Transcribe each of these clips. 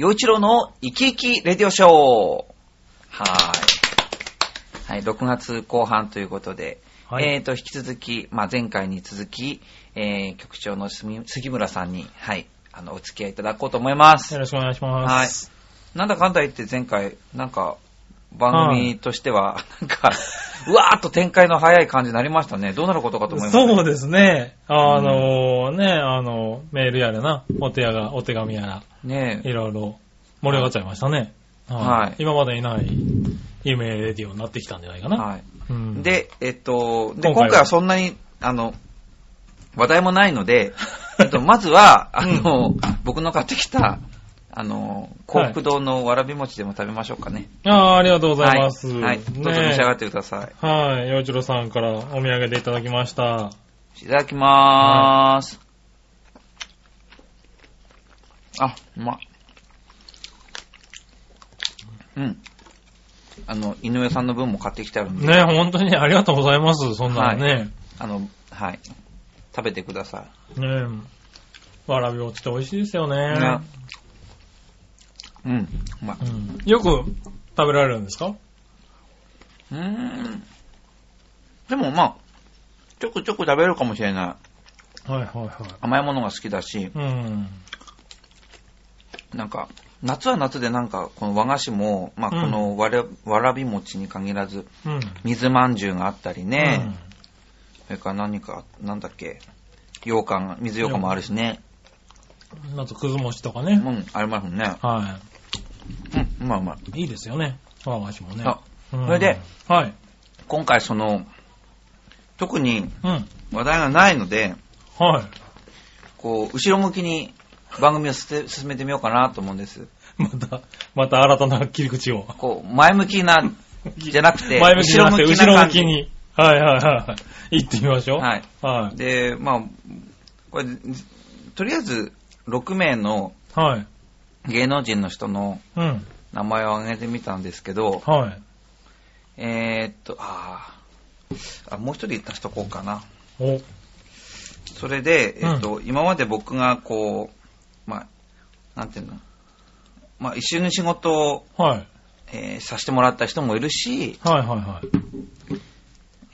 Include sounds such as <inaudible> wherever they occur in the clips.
陽一郎の生き生きレディオショー。はーい。はい、6月後半ということで、はいえーと、引き続き、まあ、前回に続き、えー、局長の杉杉村さんに、はい、あの、お付き合いいただこうと思います。よろしくお願いします。なんだかんだ言って前回、なんか、番組としては、なんか、うわーっと展開の早い感じになりましたね。どうなることかと思います。そうですね。あのね、あの、メールやらな、お手やが、お手紙やら、ねいろいろ盛り上がっちゃいましたね。はい今までにない夢レディオになってきたんじゃないかな。はい。うん、で、えっと、で、今回は今回はそんなに、あの、話題もないので、<laughs> えっと、まずは、あの、僕の買ってきた、あの、幸福堂のわらび餅でも食べましょうかね。ああ、ありがとうございます。はい。はいどうぞ召し上がってください。はい。洋一郎さんからお土産でいただきました。いただきまーす。あ、うまっ。うん。あの、井上さんの分も買ってきてあるんで、ね、本当にありがとうございます。そんなのね。あの、はい。食べてください。ねわらび餅って美味しいですよね。ねうん、うまい。うんよく食べられるんですか？うーん。でもまあ、ちょくちょく食べるかもしれない。はいはいはい。甘いものが好きだし、うん。なんか、夏は夏でなんか、この和菓子も、まあ、うんこのわら,、わらび餅に限らず、うん。水まんじゅうがあったりね、それから何か、なんだっけ、羊羹、水羊羹もあるしね、うん。あと、くず餅とかね。うん、ありますもんね。はうん、うまいうまい。い。いいですよね。和菓子もね。あうんそれで、はい。今回その、特にうん。話題がないので、はい。こう、後ろ向きに番組を進進めてみようかなと思うんです。<laughs> また、また新たな切り口を。こう、前向きな、じゃなくて、<laughs> 前向きじゃなくて、後ろ向きに。はいはいはい。行ってみましょう。はい。はい。で、まあ、これ、とりあえず、6名のはい。芸能人の人のうん。名前を挙げてみたんですけど、はい。えーっと、あーあ、もう一人足しとこうかな。お。それで、えっと、今まで僕がこう、まあ、なんていうの、まあ、一緒に仕事を、はい。えーさせてもらった人もいるし、はいはいは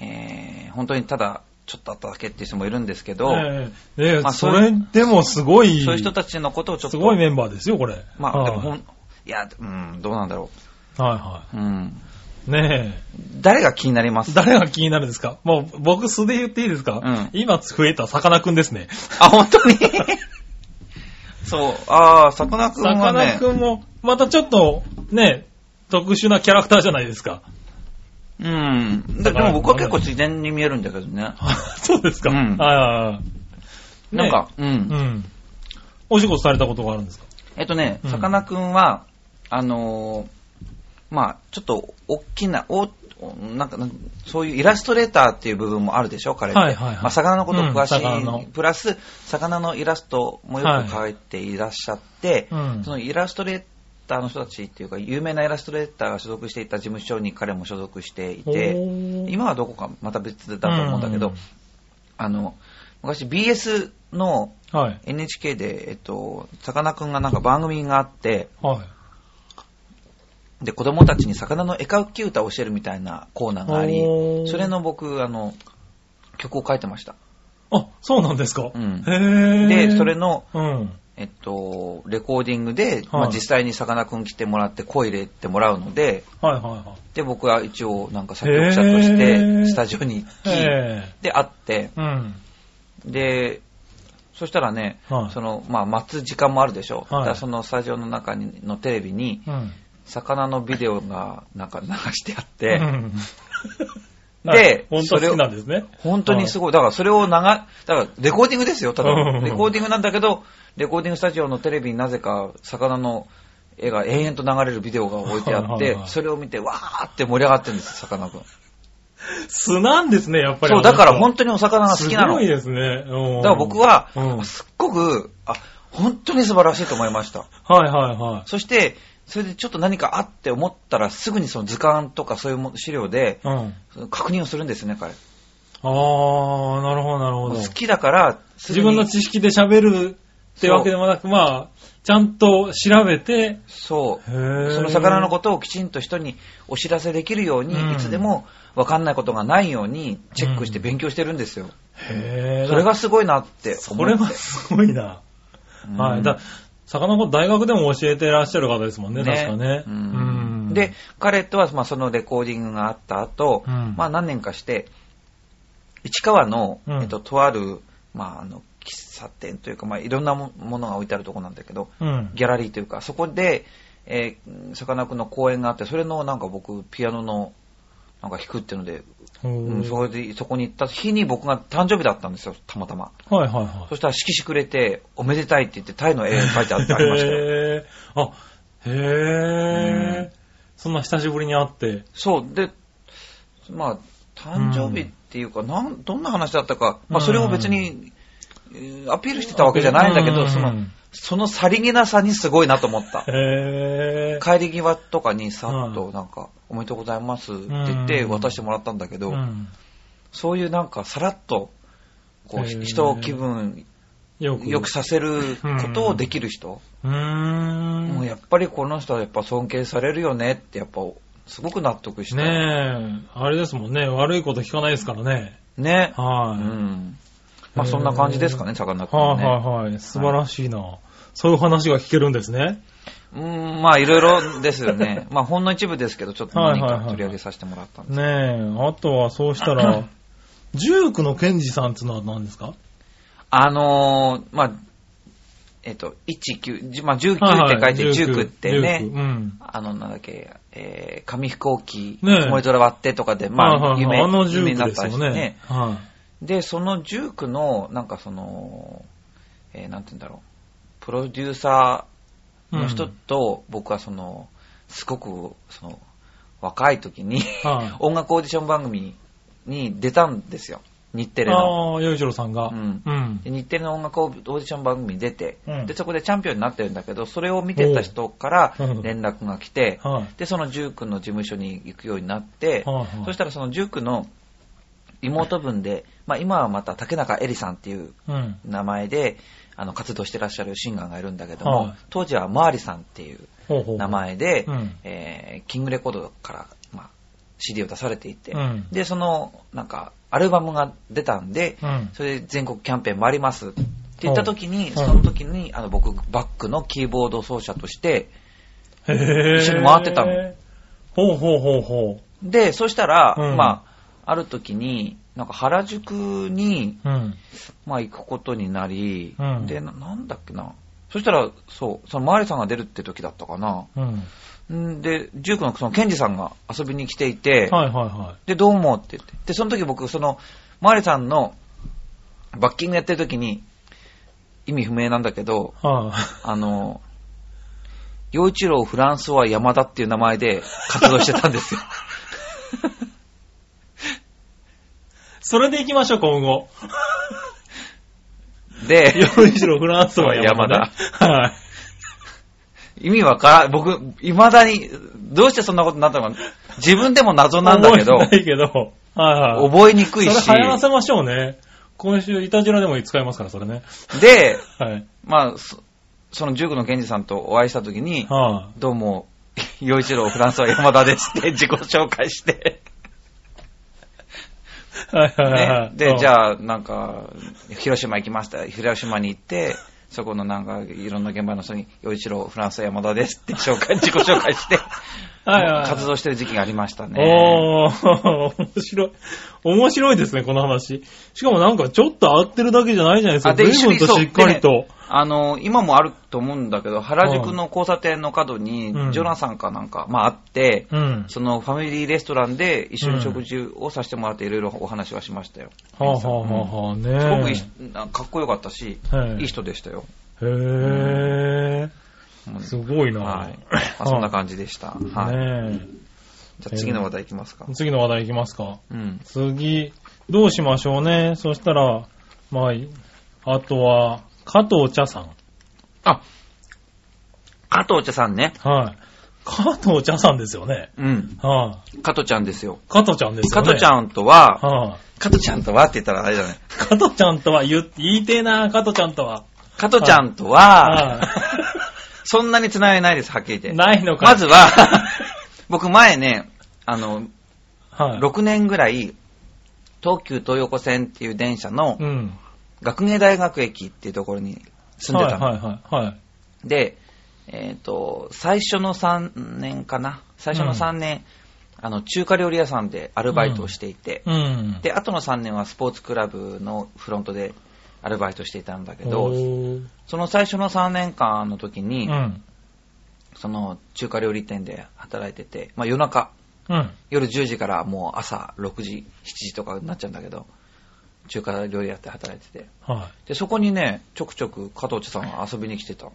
い。えー本当にただ、ちょっとあっただけっていう人もいるんですけど、ええええまあそれでもすごい、そういう人たちのことをちょっと、すごいメンバーですよ、これ。まあ、はいでもほん、いや、うん、どうなんだろはいはう。うん。い。ね誰が気になります？え。誰が気になるんですか？もう、僕素で言っていいですか？うん今増えたさかなクンですね。あ、本当に？<laughs> そう、ああ、さかなクンさかなはね、クンも、またちょっと、ね、特殊なキャラクターじゃないですか。うん。ででも僕は結構自然に見えるんだけどね。<laughs> そうですか。うんはいはいはい。なんか、う。ね、うんん。お仕事されたことがあるんですか？えっとねう、んさかなクンは、あのーまあちょっと、大きな、おなんか、そういうイラストレーターっていう部分もあるでしょ、彼って。はいはいはい。まあ、魚のこと詳しい、うんプラス、魚のイラストもよく描いていらっしゃって、うん。そのイラストレーターの人たちっていうか、有名なイラストレーターが所属していた事務所に彼も所属していて、今はどこかまた別だと思うんだけど、うん。あの、昔 BS のはい。NHK で、えっと、さかなクンがなんか番組があって、はい。で、子供たちに魚の絵描き歌を教えるみたいなコーナーがありそれの僕、あの、曲を書いてました。あ、そうなんですか？うんへーで、それ、の、うん。えっと、レコーディングで、まあ、はい実際にさかなクン来てもらって声入れてもらうので、はいはいはい。で、僕は一応なんか作曲者としへて、ースタジオに行き、えで、会って、えうん。で、そしたらね、はいその、まあ、待つ時間もあるでしょ。はいだそのスタジオの中にのテレビに、うん。魚のビデオがなんか流してあっうて、んではい本当それを好きなんですね。本当にすごい。だからそれを流、だからレコーディングですよ、ただうん。レコーディングなんだけど、レコーディングスタジオのテレビになぜか魚の絵が延々と流れるビデオが置いてあってそれを見てわーって盛り上がってるんです、魚くん。素なんですね、やっぱり。そう、だから本当当にお魚が好きなの。すごいだですね。だから僕はうん、すっごく、あ、本当に素晴らしいと思いました。はいはいはい。そして、それでちょっと何かあって思ったら、すぐにその図鑑とかそういうも資料で、確認をするんですね、彼。あー、なるほどなるほど。好きだから、自分の知識で喋るってわけでもなく、まあ、ちゃんと調べて、そう。その魚のことをきちんと人にお知らせできるように、うんいつでも分かんないことがないようにチェックして勉強してるんですよ。へーそれがすごいなってそ思って。れはすごいな。うんはい。だ魚の大学でも教えてらっしゃる方ですもんね、確かね。うん。で、彼とは、まあ、そのレコーディングがあった後、うん。まあ、何年かして、市川の、うん。えっと、とある、まあ、あの、喫茶店というか、まあ、いろんなもものが置いてあるところなんだけど、うん。ギャラリーというか、そこで、えーさかなクンの公演があって、それのなんか僕、ピアノの、なんか弾くっていうので、うん、それで、そこに行った日に僕が誕生日だったんですよ、たまたま。はいはいはい。そしたら色紙くれて、おめでたいって言って、タイの絵描いてあってありましたよ。へーあ、へーそんな久しぶりに会って。そう、で、まあ、誕生日っていうか、なん、どんな話だったか、まあ、それを別に、えーアピールしてたわけじゃないんだけど、うんその、そのさりげなさにすごいなと思った。へー帰り際とかにさっと、なんか、おめでとうございますって言ってうん渡してもらったんだけど、うんそういうなんか、さらっと、こう、人を気分よく。良くさせることをできる人、うーん。もうやっぱりこの人はやっぱ尊敬されるよねって、やっぱ、すごく納得した。ねえ、あれですもんね。悪いこと聞かないですからね。ね。はい。うん。まあそんな感じですかね、さかなクンははいね。はいはい。素晴らしいな。そういう話が聞けるんですね。うん、まあいろいろですよね。<laughs> まあほんの一部ですけど、ちょっと何はいはいはいか取り上げさせてもらったんです。ねえ、あとはそうしたら、ジュークのケンジさんっていうのは何ですか？あのー、まあ、えっと、19、じまあ19って書いて19ってね、19うん。あの、なんだっけ、えー、紙飛行機、ねえ曇り空割ってとかで、まあ、はいはいはい夢、あのジュ夢になったりしてねね。。はで、その19の、なんかその、えー、なんて言うんだろう、プロデューサーの人と、僕はその、すごく、その、若い時に。<laughs> 音楽オーディション番組に出たんですよ。日テレの。ああ、洋一郎さんが。うんうん。で日テレの音楽オーディション番組に出て、うんで、そこでチャンピオンになってるんだけど、それを見てた人から連絡が来て、はい。で、そのジュークの事務所に行くようになって、そしたらそのジュークの妹分で、まあ今はまた竹中絵里さんっていううん。名前で、あの、活動してらっしゃるシンガーがいるんだけども、はい。当時はマーリさんっていうほうほう。名前で、うん。えーキングレコードから、まあ、CD を出されていて、うん。で、その、なんか、アルバムが出たんで、うん。それで全国キャンペーン回りますって言った時に、うん。その時に、あの、僕、バックのキーボード奏者として、一緒に回ってたの。ほうほうほうほで、そしたら、うん。まあ、ある時に、なんか原宿に、う。うん。まあ行くことになり、うんでな、なんだっけな。そしたら、そう、そのマーリさんが出るって時だったかな。うん。んで、ジュークのそのケンジさんが遊びに来ていて、はいはいはで、どうもって言って。で、その時僕、その、マーリさんのバッキングやってる時に、意味不明なんだけど、い。はい。あの、洋一郎フランスは山田っていう名前で活動してたんですよ。<laughs> それで行きましょう、今後。で、洋一郎フランスは山田、ね。はい。意味わからん、僕、未だに、どうしてそんなことになったのか、自分でも謎なんだけど、覚えけど。はいはい。覚えにくいしそ、れ流行らせましょうね。今週、イタジラでも使いますから、それね。で、はい。まあ、そその塾の賢治さんとお会いしたときに、はどうも、洋一郎フランスは山田ですって自己紹介して、い。はいはいはい。ね、で、じあ。ゃあ、なんか、広島行きました。広島に行って、そこのなんか、いろんな現場の人に、洋一郎フランスは山田ですって紹介、自己紹介して、活動してる時期がありましたね。おー、面白い。面白いですね、この話。しかもなんかちょっと合ってるだけじゃないじゃないですか。随分としっかりと。あの、今もあると思うんだけど、原宿の交差点の角にうん、ジョナサンかなんか、まああって、うん。そのファミリーレストランで一緒に食事をさせてもらっていろいろお話はしましたよ。はあはあはあはあねすごくかっこよかったし、はいいい人でしたよ。へー。すごいなはい。まあ、そんな感じでした。<laughs> はい。ねじゃあ次の話題いきますかえ。。次の話題いきますか。うん。次、どうしましょうね。そしたら、まあ、あとは、加藤茶さん。あ、加藤茶さんね。はい。加藤茶さんですよね。うん。はい。加藤ちゃんですよ。加藤ちゃんですよね。加藤ちゃんとは、はい。加藤ちゃんとはって言ったらあれだね。加藤ちゃんとは言って、言いてえな、加藤ちゃんとは。加藤ちゃんとは、はい。そんなに繋がりないです、はっきり言って。ないのか。まずは、<laughs> 僕前ね、あの、はい。6年ぐらい、東急東横線っていう電車のうん。学芸大学駅っていうところに住んでたの。はいはいはい。はい。で、えっ、と、最初の3年かな。最初の3年、あの、中華料理屋さんでアルバイトをしていて、うん。で、後の3年はスポーツクラブのフロントでアルバイトしていたんだけおど、ーその最初の3年間の時に、うん。その中華料理店で働いてて、まあ夜中、うん。夜10時からもう朝6時、7時とかになっちゃうんだけど、中華料理屋って働いてて。はで、そこにね、ちょくちょく加藤茶さんが遊びに来てた。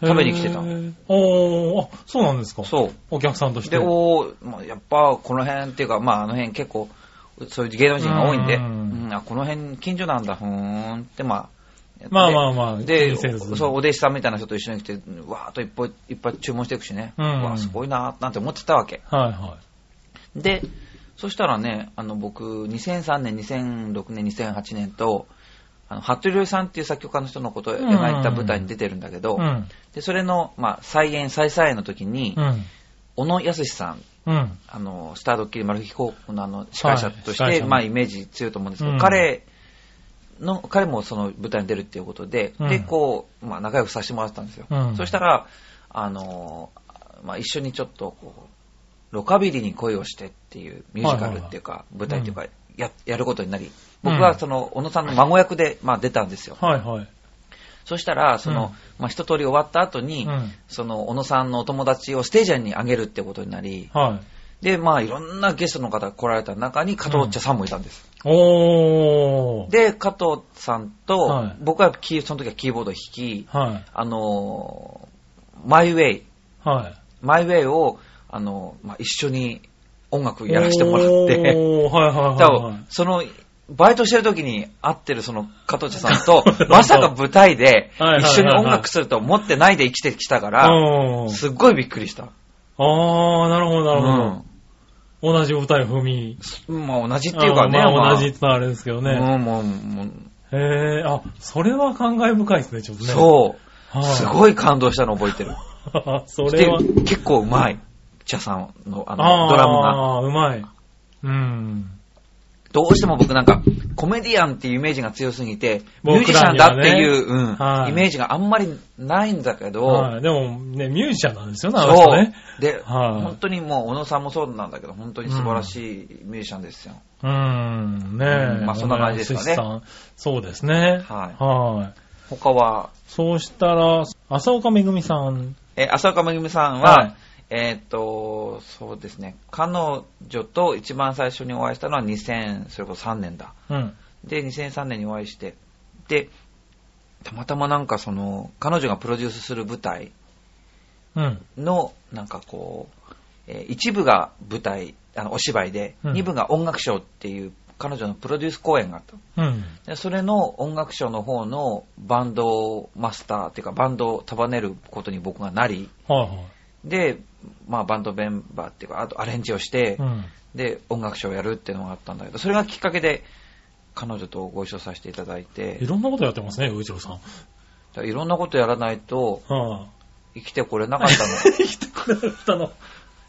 食べに来てたおー、あ、そうなんですかそう。お客さんとして。で、おやっぱこの辺っていうか、まああの辺結構、そういう芸能人が多いんで、ううんんあこの辺近所なんだ、ふーんって、まあ。まあまあまあ気で、そう、お弟子さんみたいな人と一緒に来て、わーっといっぱいいっぱい注文していくしね、うんわーすごいなーなんて思ってたわけ。はいはで、そしたらね、あの僕、2003年、2006年、2008年と、あの、服部良さんっていう作曲家の人のことを描いた舞台に出てるんだけど、い。うん。で、それの、まあ、再演、再再演の時に、うん。小野康さん、うん。あの、スタードッキリマル秘航空のあの、司会者として、はいまあ、イメージ強いと思うんですけど、うん彼の、彼もその舞台に出るっていうことで、うんで、こう、まあ、仲良くさせてもらってたんですよ。うんそしたら、あの、まあ、一緒にちょっと、こう、ロカビリーに恋をしてっていうミュージカルっていうか、舞台っていうか、や、やることになり、僕はその、小野さんの孫役で、まあ、出たんですよ。はいはい。そしたら、その、うんまあ、一通り終わった後に、うんその、小野さんのお友達をステージに上げるってことになり、はい。で、まあ、いろんなゲストの方が来られた中に、加藤茶さんもいたんです。おー。で、加藤さんと、はい僕はキーその時はキーボードを弾き、はい。あのーマイウェイ、はい。マイウェイを、あのーまあ、一緒に音楽やらせてもらって、おー、はいはいはいはい。その、バイトしてる時に会ってるその加藤茶さんと、<laughs> まさか舞台で一緒に音楽すると思ってないで生きてきたから、うんすっごいびっくりした。あー、なるほどなるほど。同じ舞台踏み。うん。まあ同じっていうかね、ままああ同じってのはあれですけどね。うん、もう、もうへー、あ、それは感慨深いですね、ちょっとね。そう。はい。すごい感動したの覚えてる。<laughs> それは。で結構うまい。茶さんのあのドラムが。あー、うまい。うん。どうしても僕なんか、コメディアンっていうイメージが強すぎて、ミュー僕ジシャンだっていう、うんはいイメージがあんまりないんだけど、はい。でもね、ミュージシャンなんですよね、あの人ね。。で、はい本当にもう、小野さんもそうなんだけど、本当に素晴らしいミュージシャンですよ。うーん、ねえ。うんまあそんな感じですかねさんそうですね。はいはい。他は、そうしたら、浅岡めぐみさん。えー浅岡めぐみさんは、はいえーっと、そうですね、彼女と一番最初にお会いしたのは2000、それこそ3年だ。うん。で、2003年にお会いして、で、たまたまなんかその、彼女がプロデュースする舞台うん。の、なんかこう、えー一部が舞台、あの、お芝居で、うん二部が音楽賞っていう彼女のプロデュース公演があった。うん。でそれの音楽賞の方のバンドマスターっていうかバンドを束ねることに僕がなり、はいはい。で、まあバンドメンバーっていうか、あとアレンジをして、うん。で、音楽賞をやるっていうのがあったんだけど、それがきっかけで彼女とご一緒させていただいてい、ろんなことやってますね、ういちろさん。いろんなことやらないとは生きてこれなかったの。い。来てくれたの。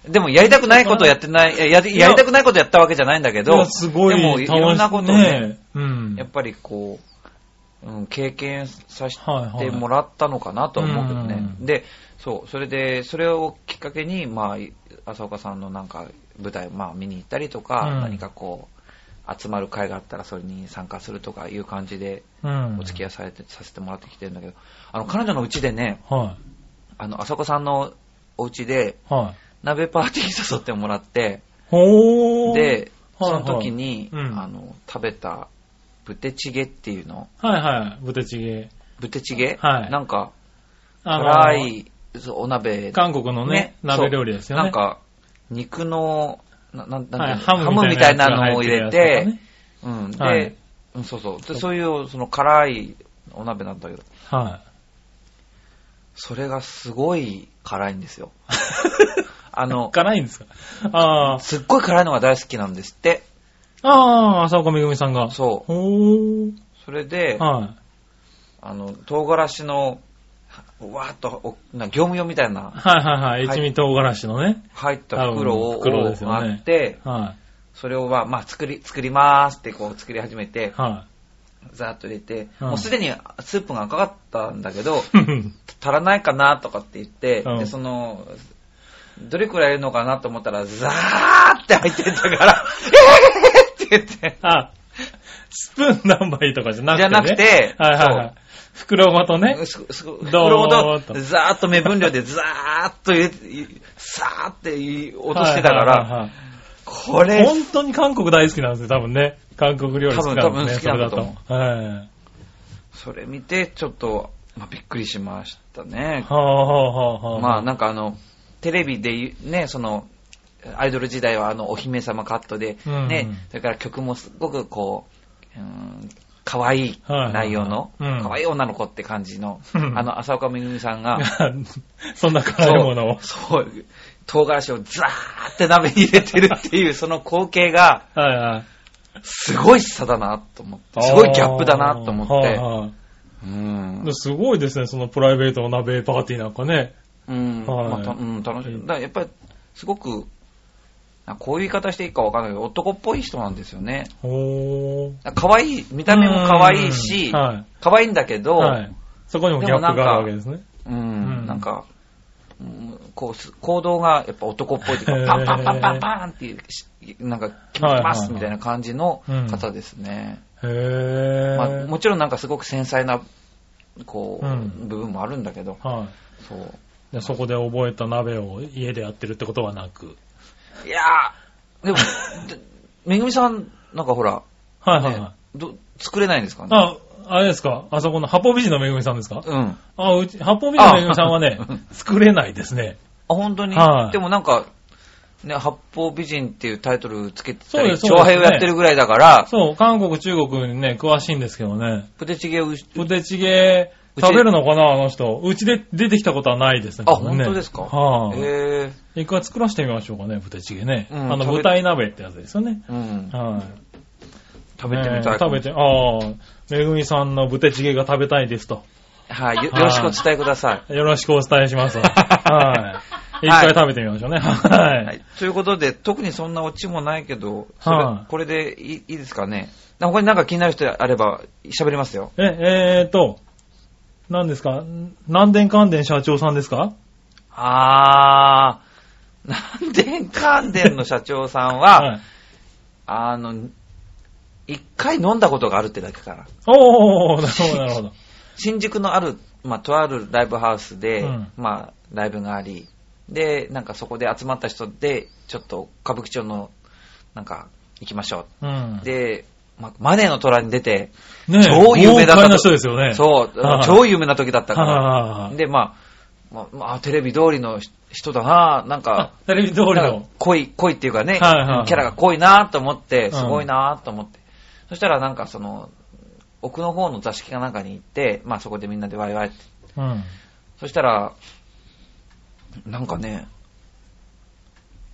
でもやりたくないことやってない、ややりたくないことやったわけじゃないんだけど、すごいでもいろんなことをね、うん。やっぱりこう、うん、経験させはいはいてもらったのかなと思うけどね。うんで、そう、それで、それをきっかけに、まあ、浅岡さんのなんか舞台、まあ見に行ったりとか、うん何かこう、集まる会があったらそれに参加するとかいう感じでうん。お付き合いされて、させてもらってきてるんだけど、あの、彼女のうちでね、はあの、浅岡さんのお家でい。はい。鍋パーティーに誘ってもらって、ほー。で、はいその時に、はいうんあの、食べた、ブテチゲっていうのはいはい。ぶてちげ。ブテチゲ？はいなんか、あの辛いお鍋。韓国のね、鍋料理ですよね。なんか、肉の、ななんなんていうのはいハハムみたいなのを入れてて、うん。で、はいうんそうそう。で、そういう、その辛いお鍋なんだけど、はそれがすごい辛いんですよ。<laughs> あい。の、辛いんですか？あすっごい辛いのが大好きなんですって。あ。ああ、浅岡めぐみさんが。そう。ほー。それで、はあの、唐辛子のわーっと、おな業務用みたいなはいはいはい。一味唐辛子のね。入った袋を袋ですよねあって、はそれをまあ、まあ、作り、作りまーすってこう作り始めてい。、はザーッと入れて、うんもうすでにスープが赤かったんだけど、い。足らないかなとかって言って、うんで、その、どれくらいいるのかなと思ったら、ザーって入ってたから、<laughs> えーって言って、あ、スプーン何杯とかじゃなくて、ね。じゃなくてはいはいはい。袋ごとね。袋ごっとと、ザーッと目分量でザーッと入れて、さーって落としてたかはいはいら、はいはいこれ、本当に韓国大好きなんですよ、多分ね。韓国料理好きなんですね、多分多分好きなんだと思うそれだと。はい。それ見て、ちょっと、まあ、びっくりしましたね。はあはあはあはあ。まあなんかあの、テレビでね、その、アイドル時代はあの、お姫様カットで、うんね、それから曲もすごくこう、うん、可愛い内容の、うん可愛い女の子って感じの、うんあの、浅岡めぐみさんが、<laughs> そんな辛いものを。そう、唐辛子をザーって鍋に入れてるっていう、<laughs> その光景が。すごい差だなと思って、すごいギャップだなと思って、うん。すごいですね、そのプライベートの鍋パーティーなんかね。うん、うん、楽しい。だやっぱり、すごく、あこういう言い方していいかわかんないけど、男っぽい人なんですよね。ほー。可愛い、見た目も可愛いし、うんはい。可愛いんだけど、はい。そこにもギャップがあるわけですね。うん、うんなんか、うんこうす、行動がやっぱ男っぽいっていうか、パンパンパンパンパンっていう、しなんか、決ますみたいな感じのうん方ですね。へー。まあ、もちろんなんかすごく繊細な、こう、うん部分もあるんだけど、はい。そう。でそこで覚えた鍋を家でやってるってことはなく。いやー、でも、で <laughs> めぐみさん、なんかほら、ねはいはいはい。ど作れないんですかね？あ、あれですか？あそこの八方美人のめぐみさんですか？うん。あ、うち、八方美人のめぐみさんはねあ、作れないですね。あ、本当に、はいでもなんか、ね、八方美人っていうタイトルつけてたり、そうですそうです長編をやってるぐらいだから、そう、韓国、中国にね、詳しいんですけどね。プテチゲを、プテチゲ食べるのかなあの人。うちで出てきたことはないですね。あ、本当ですか？はい、へえ一回作らせてみましょうかね、プテチゲね。あの、うん食べ舞台鍋ってやつですよね。うん。はい、食べてみたいね食べて、ああ、めぐみさんのブテチゲが食べたいですと。はい。よよろしくお伝えください。よろしくお伝えします。<laughs> はい。一回食べてみましょうね。はい。はい。ということで、特にそんなオチもないけど、はいこれでいいいいですかね？他になんか気になる人あれば喋りますよ。え、えーと、何ですか？南電関電社長さんですか？あー、南電関電の社長さんは、はい。あの、一回飲んだことがあるってだけから。おー、なるほど、なるほど。<laughs> 新宿のある、まあ、とあるライブハウスで、うんまあ、ライブがあり、で、なんかそこで集まった人で、ちょっと歌舞伎町の、なんか、行きましょうんう。。で、まあ、マネーの虎に出て、ね超有名だった豪快な人ですよね。そうは、い超有名な時だったかはら。で、まあ、まあ、まあ、テレビ通りの人だななんあか、、テレビ通りの。濃い、濃いっていうかね、はいはキャラが濃いなと思って、んすごいなと思って。そしたらなんかその、奥の方の座敷かなんかに行って、まあそこでみんなでワイワイって。うん。そしたら、なんかね、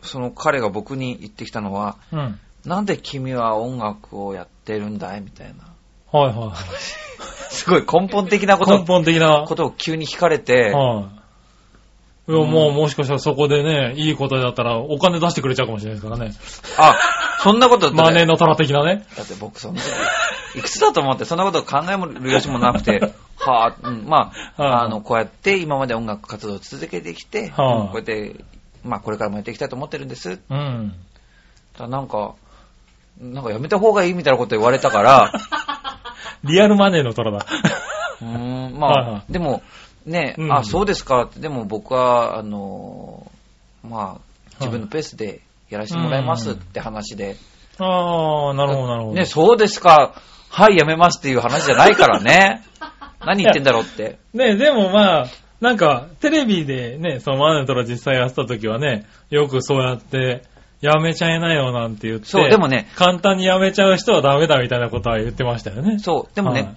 その彼が僕に言ってきたのは、うん。なんで君は音楽をやってるんだいみたいな。はいはい。すごい根本的なこ根と、本的な。ことを急に聞かれて、はい。いや、もうもしかしたらそこでね、いいことだったらお金出してくれちゃうかもしれないですからね。あ、そんなことだってマネーの虎的なね。だって僕その時、いくつだと思ってそんなことを考える余地もなくて、<laughs> はあ、うん、まあ、はいあの、こうやって今まで音楽活動を続けてきて、はいうんこうやって、まあこれからもやっていきたいと思ってるんです。うん。ただなんか、なんかやめた方がいいみたいなこと言われたから、<laughs> リアルマネーの虎だ。<laughs> うーん、まあ、はいはいでも、ね、うんあ、そうですかって、でも僕は、あの、まあ、自分のペースでやらせてもらいますって話で、ああ、なるほど、なるほど。ね、そうですか、はい、やめますっていう話じゃないからね。<laughs> 何言ってんだろうって。ね、でもまあ、なんか、テレビでね、そのマネーの虎実際やってた時はね、よくそうやって、やめちゃいなよなんて言って、そうでもね簡単にやめちゃう人はダメだみたいなことは言ってましたよね。そう、でもね、はい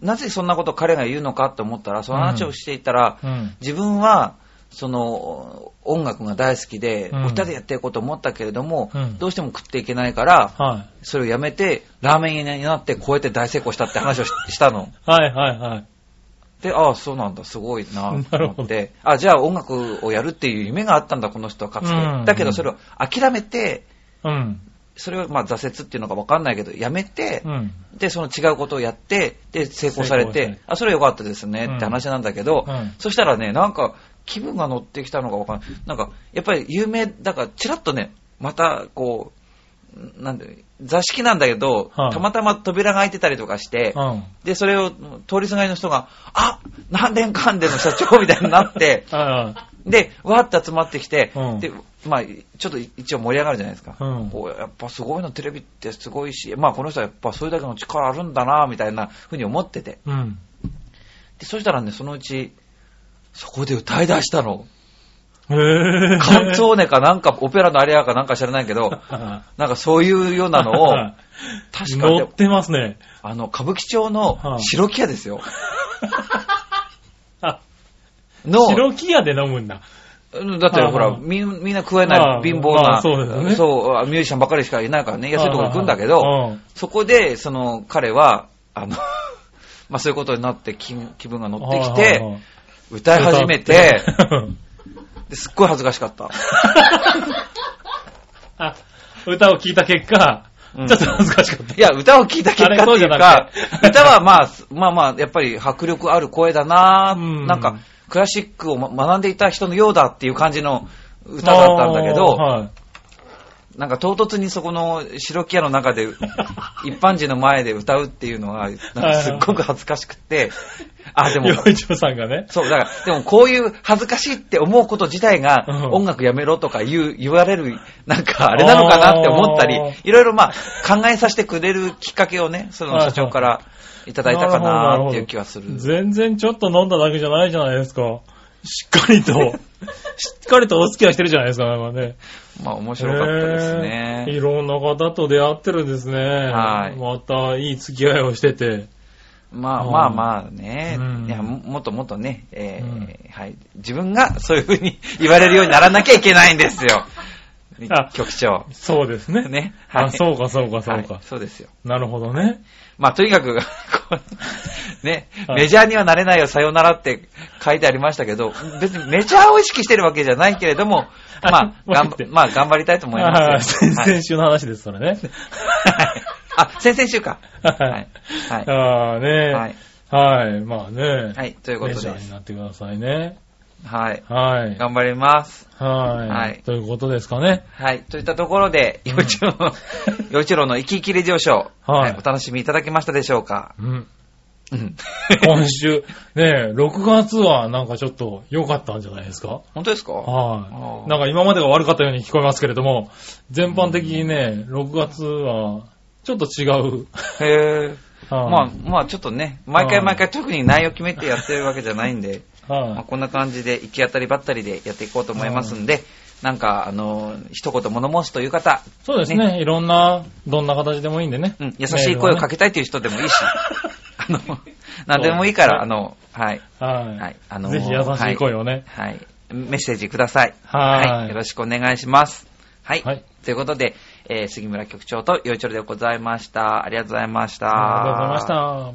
なぜそんなことを彼が言うのかと思ったら、その話をしていたら、うん。自分は、その、音楽が大好きで、うん歌でやっていこうと思ったけれども、うんどうしても食っていけないから、はい。それをやめて、ラーメン屋になって、こうやって大成功したって話をししたの。<laughs> はいはいはい。で、ああ、そうなんだ、すごいな <laughs> と思って、あじゃあ音楽をやるっていう夢があったんだ、この人はかつて。うんだけどそれを諦めて、うん。それをまあ挫折っていうのか分かんないけど、やめて、うん。で、その違うことをやって、で、成功されてて、あ、それは良かったですねうんって話なんだけど、うんそしたらね、なんか、気分が乗ってきたのか分かんない。なんか、やっぱり有名、だから、ちらっとね、また、こう、なんで、座敷なんだけど、はいたまたま扉が開いてたりとかして、うん。で、それを通りすがりの人が、あ何年間での社長みたいになって。<laughs> で、わーって集まってきて、うんで、まあ、ちょっと一応盛り上がるじゃないですか。うんこうやっぱすごいの、テレビってすごいし、まあこの人はやっぱそれだけの力あるんだな、みたいなふうに思ってて。うん。で、そしたらね、そのうち、そこで歌い出したの。カンツォーネかなんか、オペラのアリアかなんか知らないけど、<laughs> なんかそういうようなのを、<laughs> 確かに。乗っ、てますね。あの、歌舞伎町の白木屋ですよ。<laughs> あ、の、白木屋で飲むんだ。うんだってほら、みんみんな食えなまあい貧乏な、まあそうミュージシャンばっかりしかいないからね、安いとこ行くんだけど、うん。そこで、その、彼は、あの、まあそういうことになって気気分が乗ってきてはい、歌い始めてですっごい恥ずかしかった。<laughs> あ、歌を聴いた結果、うん。ちょっと恥ずかしかった。いや、歌を聴いた結果っていうか歌はまあ、まあまあ、やっぱり迫力ある声だな、うん。なんか、クラシックをま学んでいた人のようだっていう感じの歌だったんだけど、はいなんか唐突にそこの白木屋の中で <laughs> 一般人の前で歌うっていうのは、なんかすっごく恥ずかしくって、あ、でも、洋一郎さんがね。そう、だから、でもこういう恥ずかしいって思うこと自体がうん音楽やめろとか言う、言われる、なんかあれなのかなって思ったりいろいろまあ考えさせてくれるきっかけをね、その社長からいただいたかなっていう気はする。全然ちょっと飲んだだけじゃないじゃないですか。しっかりと、<laughs> しっかりとお付き合いしてるじゃないですか、なんかね。まあ面白かったですねへー。いろんな方と出会ってるんですね。はいまたいい付き合いをしてて。まあうんまあまあね、うんいやももっともっとね、えーうんはい、自分がそういうふうに <laughs> 言われるようにならなきゃいけないんですよ。あ局長。そうですね。ね。あ、そうか、そうか、そうはいか。そうですよ。なるほどね。まあとにかく、<laughs> ね、はいメジャーにはなれないよ、さよならって書いてありましたけど、別にメジャーを意識してるわけじゃないけれども、<laughs> まあ、<laughs> 頑張まあ頑張りたいと思います先はい々週の話です、それね。あ、先々週か。ははいい。。はい。ああね。はい。はい。まあね。はい、ということメジャーに。なってくださいね。はい。はい。頑張ります。はい。はいということですかね。はい。といったところで、洋一郎の、洋一郎の生き生きレジオショー、はいはいお楽しみいただけましたでしょうか？うん。うん。今週、ね6月はなんかちょっと良かったんじゃないですか？本当ですか？はい。なんか今までが悪かったように聞こえますけれども、全般的にね、6月はちょっと違う。へえ。<laughs> はいまあ、まあちょっとね、毎回はい毎回特に内容決めてやってるわけじゃないんで、まあ、はい。こんな感じで行き当たりばったりでやっていこうと思いますんで、なんか、あの、一言物申すという方、そうですね。いろんな、どんな形でもいいんでね。うん、優しい声をかけけたいという人でもいいし、あの、なんでもいいから、あの、はい、はい。はい、あのぜひ優しい声をね。はい。メッセージください。はいよろしくお願いします。はい。はいということで、えー杉村局長とよいちょろでございました。ありがとうございました。ありがとうございました。